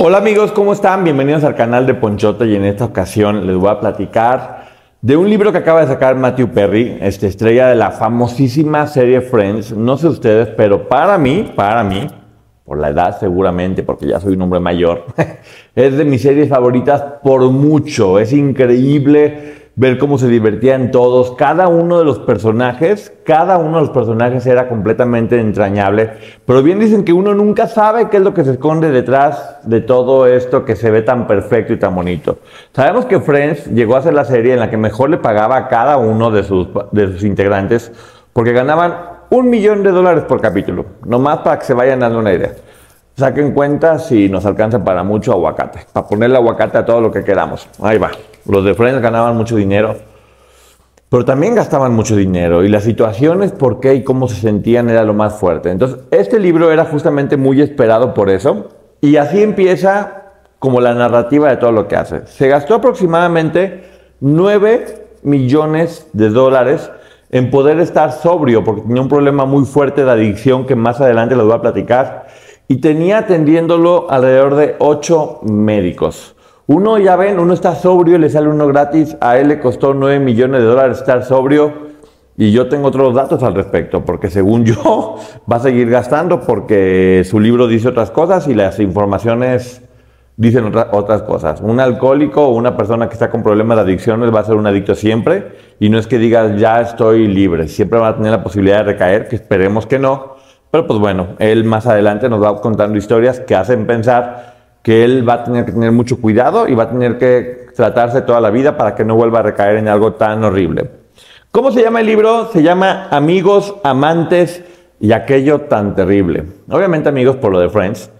Hola amigos, ¿cómo están? Bienvenidos al canal de Ponchote y en esta ocasión les voy a platicar de un libro que acaba de sacar Matthew Perry, este estrella de la famosísima serie Friends. No sé ustedes, pero para mí, para mí, por la edad seguramente, porque ya soy un hombre mayor, es de mis series favoritas por mucho. Es increíble ver cómo se divertían todos. Cada uno de los personajes, cada uno de los personajes era completamente entrañable. Pero bien dicen que uno nunca sabe qué es lo que se esconde detrás de todo esto que se ve tan perfecto y tan bonito. Sabemos que Friends llegó a ser la serie en la que mejor le pagaba a cada uno de sus, de sus integrantes porque ganaban un millón de dólares por capítulo. Nomás para que se vayan dando una idea. Saquen cuenta si nos alcanza para mucho aguacate. Para ponerle aguacate a todo lo que queramos. Ahí va. Los de Friends ganaban mucho dinero. Pero también gastaban mucho dinero. Y las situaciones, por qué y cómo se sentían era lo más fuerte. Entonces, este libro era justamente muy esperado por eso. Y así empieza como la narrativa de todo lo que hace. Se gastó aproximadamente 9 millones de dólares en poder estar sobrio, porque tenía un problema muy fuerte de adicción que más adelante les voy a platicar y tenía atendiéndolo alrededor de ocho médicos. Uno, ya ven, uno está sobrio y le sale uno gratis. A él le costó 9 millones de dólares estar sobrio. Y yo tengo otros datos al respecto, porque según yo va a seguir gastando porque su libro dice otras cosas y las informaciones dicen otras cosas. Un alcohólico o una persona que está con problemas de adicciones va a ser un adicto siempre y no es que digas ya estoy libre, siempre va a tener la posibilidad de recaer, que esperemos que no, pero pues bueno, él más adelante nos va contando historias que hacen pensar que él va a tener que tener mucho cuidado y va a tener que tratarse toda la vida para que no vuelva a recaer en algo tan horrible. ¿Cómo se llama el libro? Se llama Amigos, Amantes y aquello tan terrible. Obviamente amigos por lo de Friends,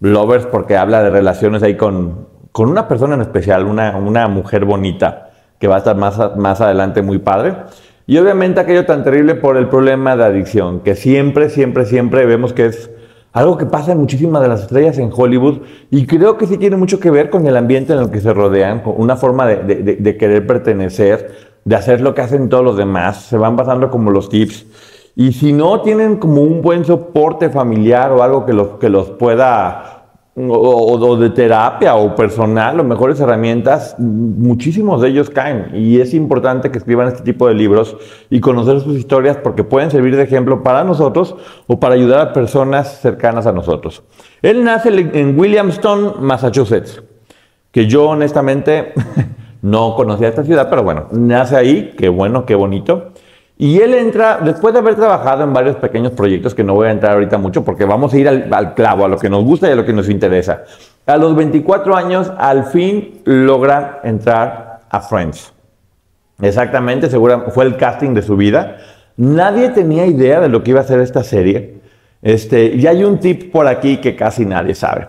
lovers porque habla de relaciones ahí con, con una persona en especial, una, una mujer bonita que va a estar más, más adelante muy padre. Y obviamente aquello tan terrible por el problema de adicción, que siempre, siempre, siempre vemos que es algo que pasa en muchísimas de las estrellas en Hollywood y creo que sí tiene mucho que ver con el ambiente en el que se rodean, con una forma de, querer pertenecer, de hacer lo que hacen todos los demás, se van pasando como los tips. Y si no tienen como un buen soporte familiar o algo que los, que los pueda o, de terapia o personal o mejores herramientas, muchísimos de ellos caen. Y es importante que escriban este tipo de libros y conocer sus historias porque pueden servir de ejemplo para nosotros o para ayudar a personas cercanas a nosotros. Él nace en Williamston, Massachusetts, que yo honestamente no conocía esta ciudad, pero bueno, nace ahí, qué bueno, qué bonito. Y él entra, después de haber trabajado en varios pequeños proyectos que no voy a entrar ahorita mucho porque vamos a ir al, clavo, a lo que nos gusta y a lo que nos interesa. A los 24 años, al fin logra entrar a Friends. Exactamente, seguro fue el casting de su vida. Nadie tenía idea de lo que iba a ser esta serie. Este, y hay un tip por aquí que casi nadie sabe.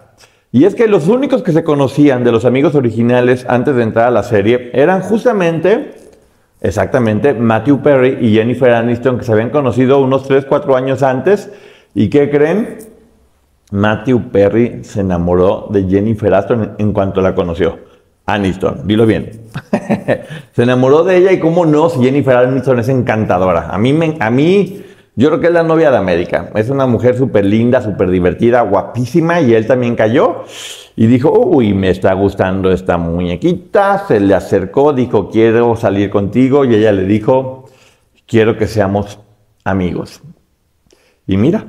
Y es que los únicos que se conocían de los amigos originales antes de entrar a la serie eran justamente Exactamente, Matthew Perry y Jennifer Aniston, que se habían conocido unos 3, 4 años antes. ¿Y qué creen? Matthew Perry se enamoró de Jennifer Aniston en cuanto la conoció. Aniston, dilo bien. se enamoró de ella y cómo no, si Jennifer Aniston es encantadora. A mí, me, a mí yo creo que es la novia de América. Es una mujer súper linda, súper divertida, guapísima y él también cayó. Y dijo, uy, me está gustando esta muñequita. Se le acercó, dijo, quiero salir contigo. Y ella le dijo, quiero que seamos amigos. Y mira,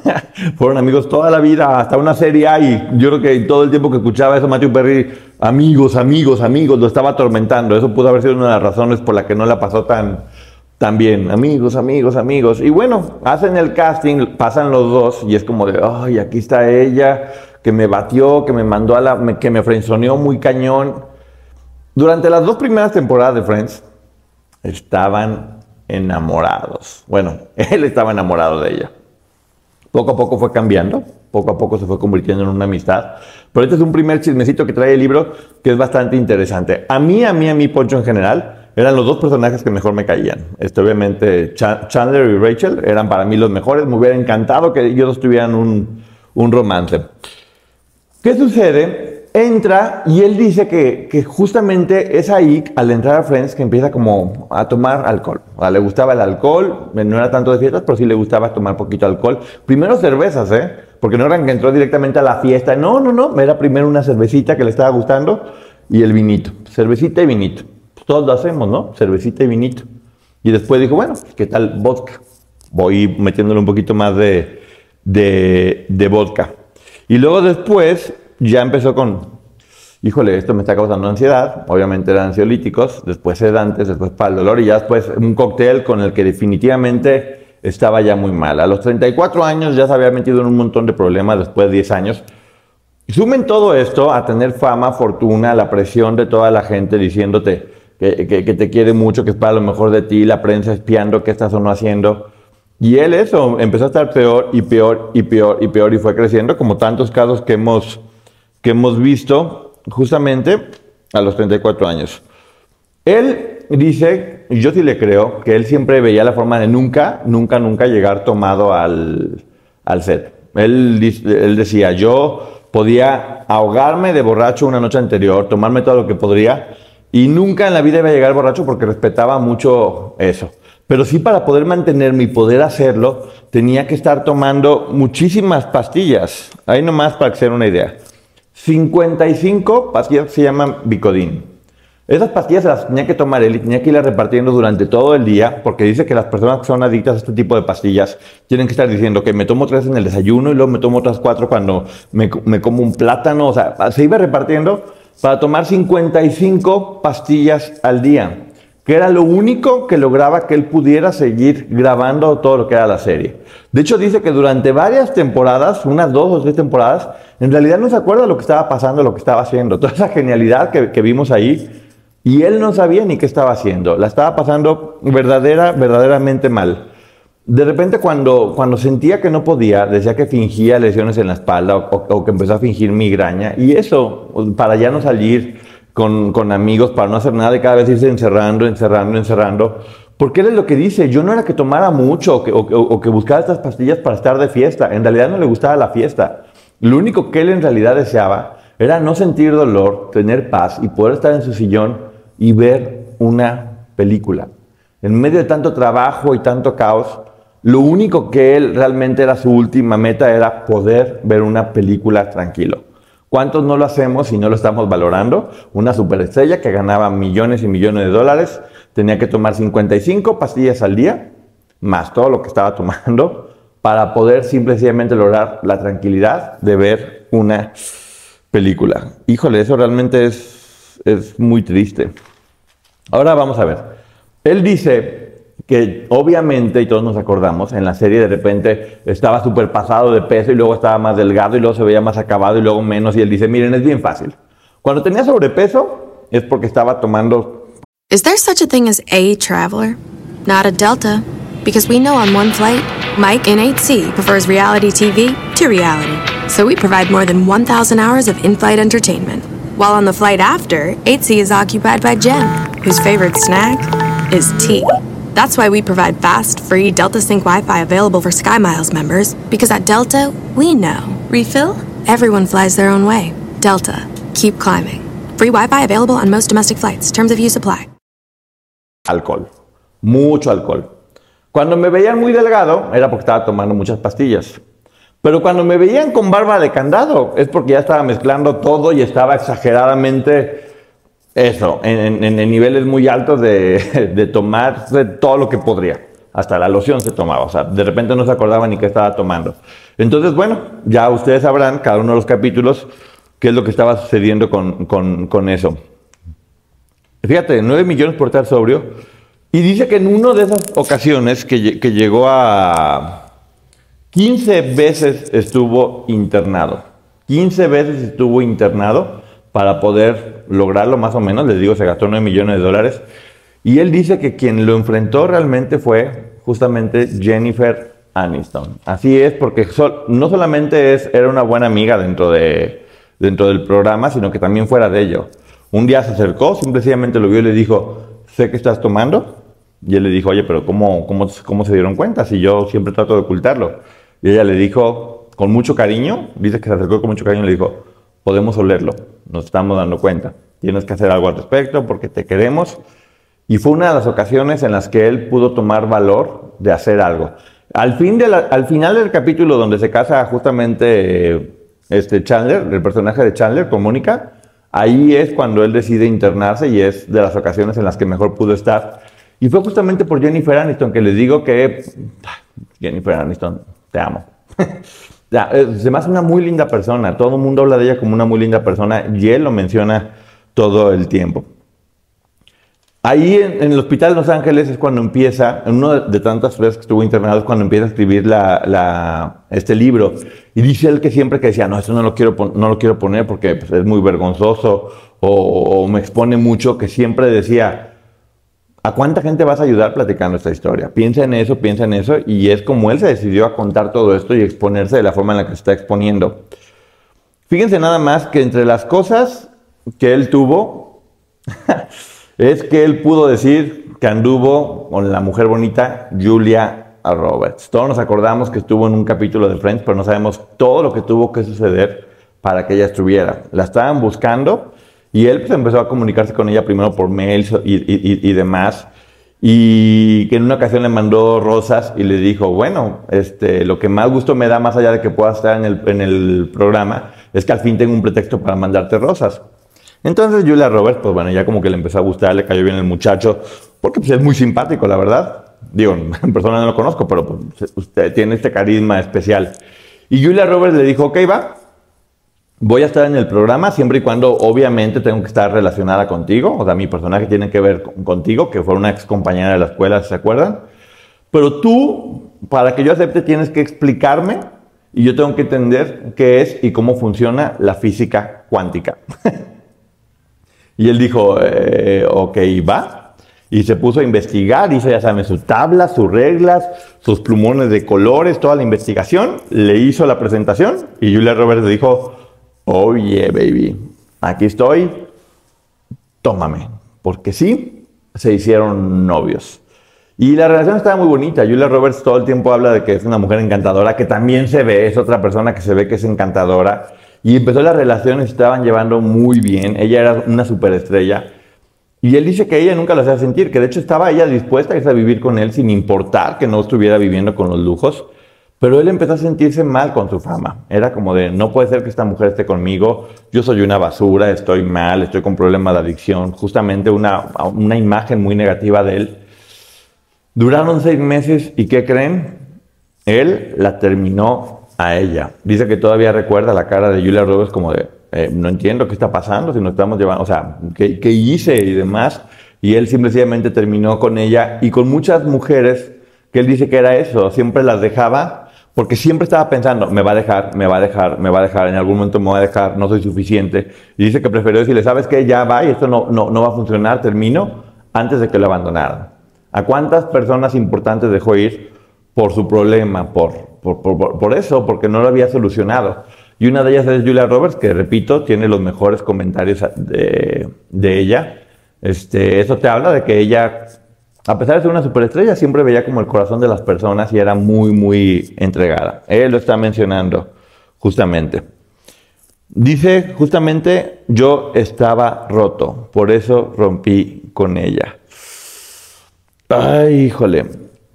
fueron amigos toda la vida, hasta una serie y yo creo que todo el tiempo que escuchaba eso, Matthew Perry, amigos, amigos, amigos, lo estaba atormentando. Eso pudo haber sido una de las razones por la que no la pasó tan, También, amigos, amigos, amigos. Y bueno, hacen el casting, pasan los dos y es como de, ay, aquí está ella, que me batió, que me mandó a la, que me frenzoneó muy cañón. Durante las dos primeras temporadas de Friends, estaban enamorados. Bueno, él estaba enamorado de ella. Poco a poco fue cambiando, poco a poco se fue convirtiendo en una amistad. Pero este es un primer chismecito que trae el libro que es bastante interesante. A mí, a mí, a mí, Poncho en general, eran los dos personajes que mejor me caían. Este, obviamente, Chandler y Rachel eran para mí los mejores. Me hubiera encantado que ellos tuvieran un, un romance. ¿Qué sucede? entra y él dice que, justamente es ahí, al entrar a Friends, que empieza como a tomar alcohol. Le gustaba el alcohol, no era tanto de fiestas, pero sí le gustaba tomar poquito alcohol. Primero cervezas, ¿eh? Porque no era que entró directamente a la fiesta. No, no, no. Era primero una cervecita que le estaba gustando y el vinito. Cervecita y vinito. Todos lo hacemos, ¿no? Cervecita y vinito. Y después dijo, bueno, ¿qué tal vodka? Voy metiéndole un poquito más de, de, de vodka. Y luego después ya empezó con, híjole, esto me está causando ansiedad, obviamente eran ansiolíticos, después sedantes, después para el dolor y ya después un cóctel con el que definitivamente estaba ya muy mal. A los 34 años ya se había metido en un montón de problemas después de 10 años. Sumen todo esto a tener fama, fortuna, la presión de toda la gente diciéndote que, te quiere mucho, que es para lo mejor de ti, la prensa espiando qué estás o no haciendo. Y él eso empezó a estar peor y peor y peor y peor y fue creciendo, como tantos casos que hemos que hemos visto justamente a los 34 años. Él dice, yo sí le creo, que él siempre veía la forma de nunca, nunca, nunca llegar tomado al, al set. Él, él decía, yo podía ahogarme de borracho una noche anterior, tomarme todo lo que podría, y nunca en la vida iba a llegar borracho porque respetaba mucho eso. Pero sí para poder mantenerme y poder hacerlo, tenía que estar tomando muchísimas pastillas. Ahí nomás para que se una idea. 55 pastillas se llaman Bicodin. Esas pastillas las tenía que tomar él y tenía que irlas repartiendo durante todo el día, porque dice que las personas que son adictas a este tipo de pastillas tienen que estar diciendo que me tomo tres en el desayuno y luego me tomo otras cuatro cuando me, me como un plátano. O sea, se iba repartiendo para tomar 55 pastillas al día que era lo único que lograba que él pudiera seguir grabando todo lo que era la serie. De hecho, dice que durante varias temporadas, unas dos o tres temporadas, en realidad no se acuerda de lo que estaba pasando, lo que estaba haciendo, toda esa genialidad que, vimos ahí, y él no sabía ni qué estaba haciendo, la estaba pasando verdadera, verdaderamente mal. De repente cuando, cuando sentía que no podía, decía que fingía lesiones en la espalda o, que empezó a fingir migraña, y eso, para ya no salir, con, amigos para no hacer nada y cada vez irse encerrando, encerrando, encerrando. Porque él es lo que dice, yo no era que tomara mucho o que, o, que buscara estas pastillas para estar de fiesta, en realidad no le gustaba la fiesta. Lo único que él en realidad deseaba era no sentir dolor, tener paz y poder estar en su sillón y ver una película. En medio de tanto trabajo y tanto caos, lo único que él realmente era su última meta era poder ver una película tranquilo. ¿Cuántos no lo hacemos y no lo estamos valorando? Una superestrella que ganaba millones y millones de dólares tenía que tomar 55 pastillas al día, más todo lo que estaba tomando, para poder simplemente lograr la tranquilidad de ver una película. Híjole, eso realmente es, es muy triste. Ahora vamos a ver. Él dice que obviamente, y todos nos acordamos, en la serie de repente estaba súper pasado de peso y luego estaba más delgado y luego se veía más acabado y luego menos. Y él dice, miren, es bien fácil. Cuando tenía sobrepeso es porque estaba tomando... Is there such a thing as a traveler? Not a Delta. Because we know on one flight, Mike in 8C prefers reality TV to reality. So we provide more than 1,000 hours of in-flight entertainment. While on the flight after, 8C is occupied by Jen, whose favorite snack is tea. That's why we provide fast, free Delta Sync Wi Fi available for SkyMiles members, because at Delta, we know. Refill? Everyone flies their own way. Delta, keep climbing. Free Wi Fi available on most domestic flights. Terms of use apply. Alcohol. Mucho alcohol. Cuando me veían muy delgado, era porque estaba tomando muchas pastillas. Pero cuando me veían con barba de candado, es porque ya estaba mezclando todo y estaba exageradamente eso, en, niveles muy altos de, de tomar todo lo que podría. Hasta la loción se tomaba, o sea, de repente no se acordaba ni qué estaba tomando. Entonces, bueno, ya ustedes sabrán, cada uno de los capítulos, qué es lo que estaba sucediendo con, con, con eso. Fíjate, 9 millones por estar sobrio Y dice que en una de esas ocasiones que, que llegó a 15 veces estuvo internado. 15 veces estuvo internado para poder lograrlo más o menos. Les digo, se gastó 9 millones de dólares. Y él dice que quien lo enfrentó realmente fue justamente Jennifer Aniston. Así es, porque no solamente es, era una buena amiga dentro, de, dentro del programa, sino que también fuera de ello. Un día se acercó, simplemente lo vio y le dijo, sé que estás tomando. Y él le dijo, oye, pero ¿cómo, cómo, cómo se dieron cuenta si yo siempre trato de ocultarlo? Y ella le dijo, con mucho cariño, dice que se acercó con mucho cariño y le dijo, podemos olerlo, nos estamos dando cuenta, tienes que hacer algo al respecto porque te queremos. Y fue una de las ocasiones en las que él pudo tomar valor de hacer algo. Al, fin de al final del capítulo donde se casa justamente este Chandler, el personaje de Chandler con Mónica, ahí es cuando él decide internarse y es de las ocasiones en las que mejor pudo estar. Y fue justamente por Jennifer Aniston que les digo que Jennifer Aniston, te amo. Eh, se me hace una muy linda persona. Todo el mundo habla de ella como una muy linda persona y él lo menciona todo el tiempo. Ahí en, el hospital de Los Ángeles es cuando empieza, en una de tantas veces que estuvo internado, es cuando empieza a escribir este libro. Y dice él que siempre que decía, no, eso no lo quiero, no lo quiero poner porque pues, es muy vergonzoso o, me expone mucho, que siempre decía, ¿a cuánta gente vas a ayudar platicando esta historia? Piensa en eso, piensa en eso. Y es como él se decidió a contar todo esto y exponerse de la forma en la que se está exponiendo. Fíjense nada más que entre las cosas que él tuvo... es que él pudo decir que anduvo con la mujer bonita Julia Roberts. Todos nos acordamos que estuvo en un capítulo de Friends, pero no sabemos todo lo que tuvo que suceder para que ella estuviera. La estaban buscando y él pues, empezó a comunicarse con ella primero por mails y, demás. Y que en una ocasión le mandó rosas y le dijo, bueno, este, lo que más gusto me da, más allá de que pueda estar en el, en el programa, es que al fin tengo un pretexto para mandarte rosas. Entonces Julia Roberts, pues bueno, ya como que le empezó a gustar, le cayó bien el muchacho, porque pues, es muy simpático, la verdad. Digo, en persona no lo conozco, pero pues, usted tiene este carisma especial. Y Julia Roberts le dijo, ok, va, voy a estar en el programa siempre y cuando obviamente tengo que estar relacionada contigo, o sea, mi personaje tiene que ver contigo, que fue una ex compañera de la escuela, ¿se acuerdan? Pero tú, para que yo acepte, tienes que explicarme y yo tengo que entender qué es y cómo funciona la física cuántica. Y él dijo, eh, ok, va. Y se puso a investigar, hizo, ya saben, sus tablas, sus reglas, sus plumones de colores, toda la investigación. Le hizo la presentación y Julia Roberts le dijo, oye, baby, aquí estoy, tómame. Porque sí, se hicieron novios. Y la relación estaba muy bonita. Julia Roberts todo el tiempo habla de que es una mujer encantadora, que también se ve, es otra persona que se ve que es encantadora. Y empezó las relaciones, estaban llevando muy bien. Ella era una superestrella. Y él dice que ella nunca lo hacía sentir, que de hecho estaba ella dispuesta a irse a vivir con él sin importar que no estuviera viviendo con los lujos. Pero él empezó a sentirse mal con su fama. Era como de, no puede ser que esta mujer esté conmigo, yo soy una basura, estoy mal, estoy con problemas de adicción. Justamente una, una imagen muy negativa de él. Duraron seis meses y ¿qué creen? Él la terminó a ella. Dice que todavía recuerda la cara de Julia Roberts como de, eh, no entiendo qué está pasando, si nos estamos llevando, o sea, ¿qué, ¿qué, hice y demás. Y él simplemente terminó con ella y con muchas mujeres que él dice que era eso, siempre las dejaba porque siempre estaba pensando, me va a dejar, me va a dejar, me va a dejar, en algún momento me va a dejar, no soy suficiente. Y dice que prefirió decirle, ¿sabes qué? Ya va y esto no, no, no va a funcionar, termino, antes de que lo abandonaran. ¿A cuántas personas importantes dejó ir por su problema, por, por, eso, porque no lo había solucionado. Y una de ellas es Julia Roberts, que repito, tiene los mejores comentarios de, ella. Este, eso te habla de que ella, a pesar de ser una superestrella, siempre veía como el corazón de las personas y era muy, muy entregada. Él lo está mencionando justamente. Dice justamente, yo estaba roto, por eso rompí con ella. Ay, híjole.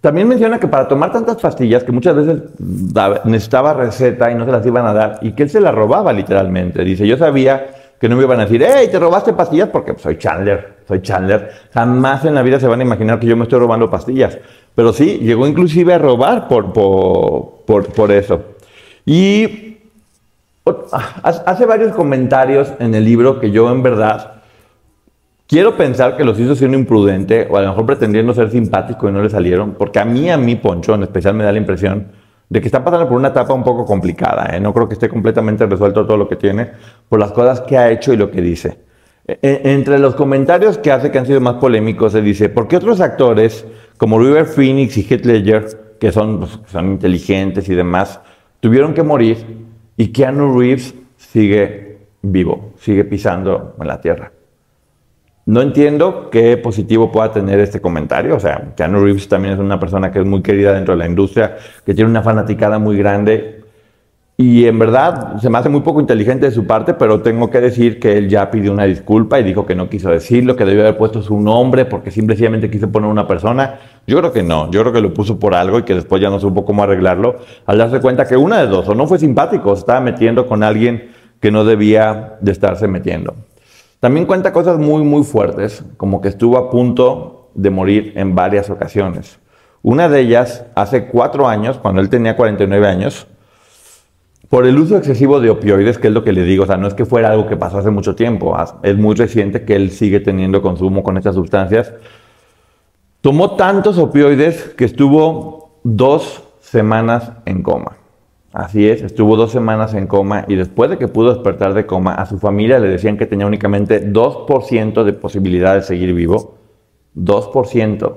También menciona que para tomar tantas pastillas, que muchas veces necesitaba receta y no se las iban a dar, y que él se las robaba literalmente. Dice, yo sabía que no me iban a decir, hey, te robaste pastillas porque soy Chandler, soy Chandler. Jamás en la vida se van a imaginar que yo me estoy robando pastillas. Pero sí, llegó inclusive a robar por, por, por eso. Y hace varios comentarios en el libro que yo en verdad Quiero pensar que los hizo siendo imprudente o a lo mejor pretendiendo ser simpático y no le salieron, porque a mí, a mí, Poncho, en especial me da la impresión de que está pasando por una etapa un poco complicada. ¿eh? No creo que esté completamente resuelto todo lo que tiene por las cosas que ha hecho y lo que dice. E, e, entre los comentarios que hace que han sido más polémicos, se dice, ¿por qué otros actores como River Phoenix y Heath Ledger, que son, pues, son inteligentes y demás, tuvieron que morir y Keanu Reeves sigue vivo, sigue pisando en la tierra? No entiendo qué positivo pueda tener este comentario. O sea, Keanu Reeves también es una persona que es muy querida dentro de la industria, que tiene una fanaticada muy grande. Y en verdad se me hace muy poco inteligente de su parte, pero tengo que decir que él ya pidió una disculpa y dijo que no quiso decirlo, que debió haber puesto su nombre porque simplemente quiso poner una persona. Yo creo que no, yo creo que lo puso por algo y que después ya no supo cómo arreglarlo, al darse cuenta que una de dos, o no fue simpático, se estaba metiendo con alguien que no debía de estarse metiendo. También cuenta cosas muy, muy fuertes, como que estuvo a punto de morir en varias ocasiones. Una de ellas, hace cuatro años, cuando él tenía 49 años, por el uso excesivo de opioides, que es lo que le digo, o sea, no es que fuera algo que pasó hace mucho tiempo, es muy reciente que él sigue teniendo consumo con estas sustancias, tomó tantos opioides que estuvo dos semanas en coma. Así es, estuvo dos semanas en coma y después de que pudo despertar de coma, a su familia le decían que tenía únicamente 2% de posibilidad de seguir vivo. 2%.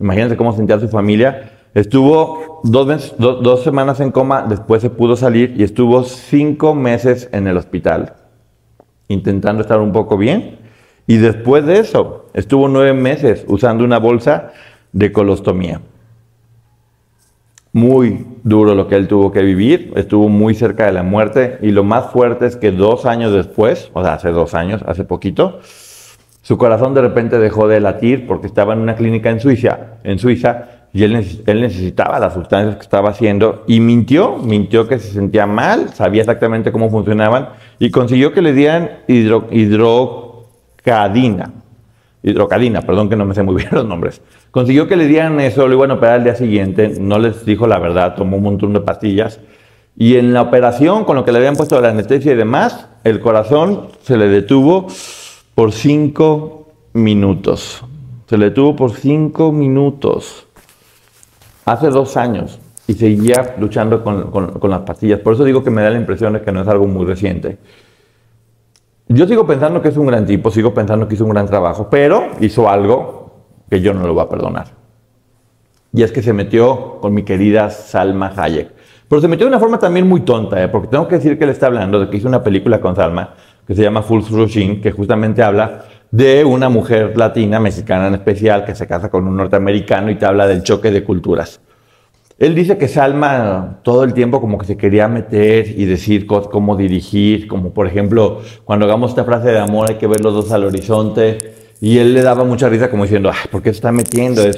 Imagínense cómo sentía su familia. Estuvo dos, dos semanas en coma, después se pudo salir y estuvo cinco meses en el hospital, intentando estar un poco bien. Y después de eso, estuvo nueve meses usando una bolsa de colostomía muy duro lo que él tuvo que vivir, estuvo muy cerca de la muerte y lo más fuerte es que dos años después, o sea, hace dos años, hace poquito, su corazón de repente dejó de latir porque estaba en una clínica en Suiza, en Suiza y él, necesitaba las sustancias que estaba haciendo y mintió, mintió que se sentía mal, sabía exactamente cómo funcionaban y consiguió que le dieran hidrocadina, hidrocadina, perdón que no me sé muy bien los nombres. Consiguió que le dieran eso, lo iban a operar al día siguiente, no les dijo la verdad, tomó un montón de pastillas. Y en la operación, con lo que le habían puesto la anestesia y demás, el corazón se le detuvo por cinco minutos. Se le detuvo por cinco minutos. Hace dos años. Y seguía luchando con, con las pastillas. Por eso digo que me da la impresión de que no es algo muy reciente. Yo sigo pensando que es un gran tipo, sigo pensando que hizo un gran trabajo, pero hizo algo que yo no lo voy a perdonar. Y es que se metió con mi querida Salma Hayek. Pero se metió de una forma también muy tonta, ¿eh? porque tengo que decir que él está hablando de que hizo una película con Salma que se llama Full Rushing, que justamente habla de una mujer latina, mexicana en especial, que se casa con un norteamericano y te habla del choque de culturas. Él dice que Salma todo el tiempo como que se quería meter y decir cómo dirigir, como por ejemplo, cuando hagamos esta frase de amor hay que ver los dos al horizonte. Y él le daba mucha risa como diciendo, ¿por qué se está metiendo? Es,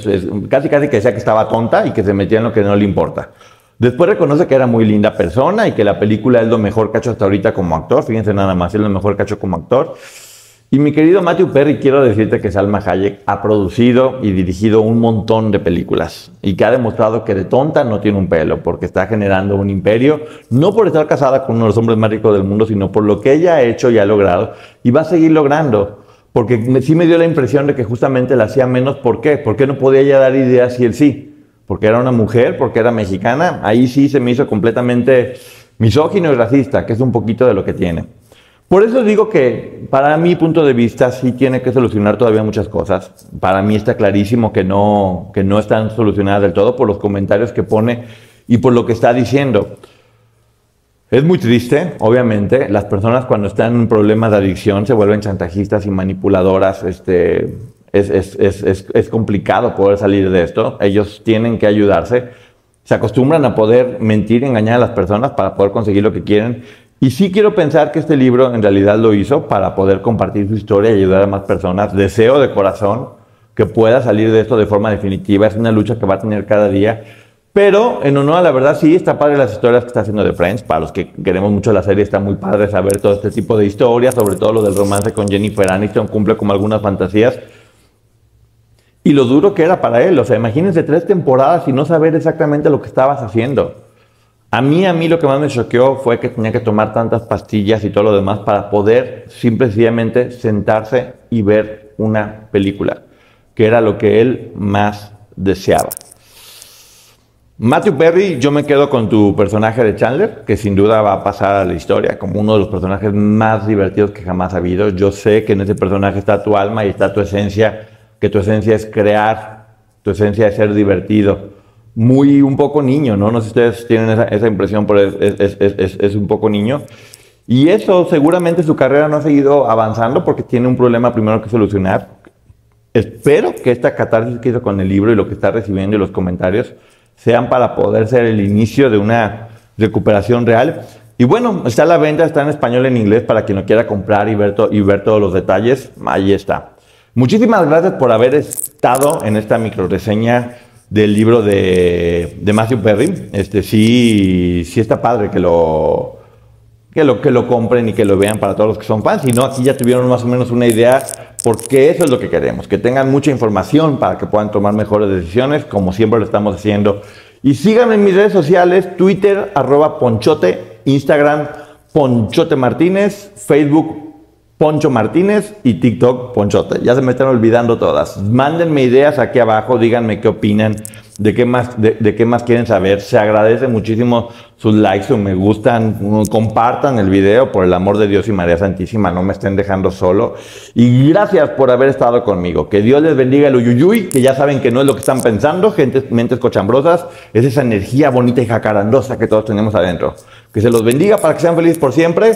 casi casi que decía que estaba tonta y que se metía en lo que no le importa. Después reconoce que era muy linda persona y que la película es lo mejor que ha hecho hasta ahorita como actor. Fíjense nada más, es lo mejor que ha hecho como actor. Y mi querido Matthew Perry, quiero decirte que Salma Hayek ha producido y dirigido un montón de películas y que ha demostrado que de tonta no tiene un pelo, porque está generando un imperio, no por estar casada con uno de los hombres más ricos del mundo, sino por lo que ella ha hecho y ha logrado y va a seguir logrando. Porque sí me dio la impresión de que justamente la hacía menos. ¿Por qué? Porque no podía ella dar ideas y él sí. Porque era una mujer, porque era mexicana. Ahí sí se me hizo completamente misógino y racista, que es un poquito de lo que tiene. Por eso digo que para mi punto de vista sí tiene que solucionar todavía muchas cosas. Para mí está clarísimo que no, que no están solucionadas del todo por los comentarios que pone y por lo que está diciendo. Es muy triste, obviamente. Las personas cuando están en un problema de adicción se vuelven chantajistas y manipuladoras. Este, es, es, es, es, complicado poder salir de esto. Ellos tienen que ayudarse. Se acostumbran a poder mentir, engañar a las personas para poder conseguir lo que quieren. Y sí quiero pensar que este libro en realidad lo hizo para poder compartir su historia y ayudar a más personas. Deseo de corazón que pueda salir de esto de forma definitiva. Es una lucha que va a tener cada día. Pero en honor a la verdad, sí, está padre las historias que está haciendo de Friends. Para los que queremos mucho la serie, está muy padre saber todo este tipo de historias, sobre todo lo del romance con Jennifer Aniston, cumple como algunas fantasías. Y lo duro que era para él, o sea, imagínense tres temporadas y no saber exactamente lo que estabas haciendo. A mí, a mí lo que más me choqueó fue que tenía que tomar tantas pastillas y todo lo demás para poder simplemente sentarse y ver una película, que era lo que él más deseaba. Matthew Perry, yo me quedo con tu personaje de Chandler, que sin duda va a pasar a la historia como uno de los personajes más divertidos que jamás ha habido. Yo sé que en ese personaje está tu alma y está tu esencia, que tu esencia es crear, tu esencia es ser divertido muy un poco niño, ¿no? No sé si ustedes tienen esa, impresión, pero es, un poco niño. Y eso seguramente su carrera no ha seguido avanzando porque tiene un problema primero que solucionar. Espero que esta catarsis que hizo con el libro y lo que está recibiendo y los comentarios sean para poder ser el inicio de una recuperación real. Y bueno, está a la venta, está en español en inglés para quien lo quiera comprar y ver, y ver todos los detalles. Ahí está. Muchísimas gracias por haber estado en esta micro reseña del libro de, de, Matthew Perry. Este, sí, sí está padre que lo, que, lo, que lo compren y que lo vean para todos los que son fans. Si no, aquí ya tuvieron más o menos una idea, porque eso es lo que queremos, que tengan mucha información para que puedan tomar mejores decisiones, como siempre lo estamos haciendo. Y síganme en mis redes sociales, Twitter, arroba Ponchote, Instagram, Ponchote Martínez, Facebook, Poncho Martínez y TikTok Ponchote. Ya se me están olvidando todas. Mándenme ideas aquí abajo, díganme qué opinan, de qué más, de, qué más quieren saber. Se agradece muchísimo sus likes o me gustan. Compartan el video, por el amor de Dios y María Santísima, no me estén dejando solo. Y gracias por haber estado conmigo. Que Dios les bendiga el uyuyuy, que ya saben que no es lo que están pensando, gente, mentes cochambrosas, es esa energía bonita y jacarandosa que todos tenemos adentro. Que se los bendiga para que sean felices por siempre.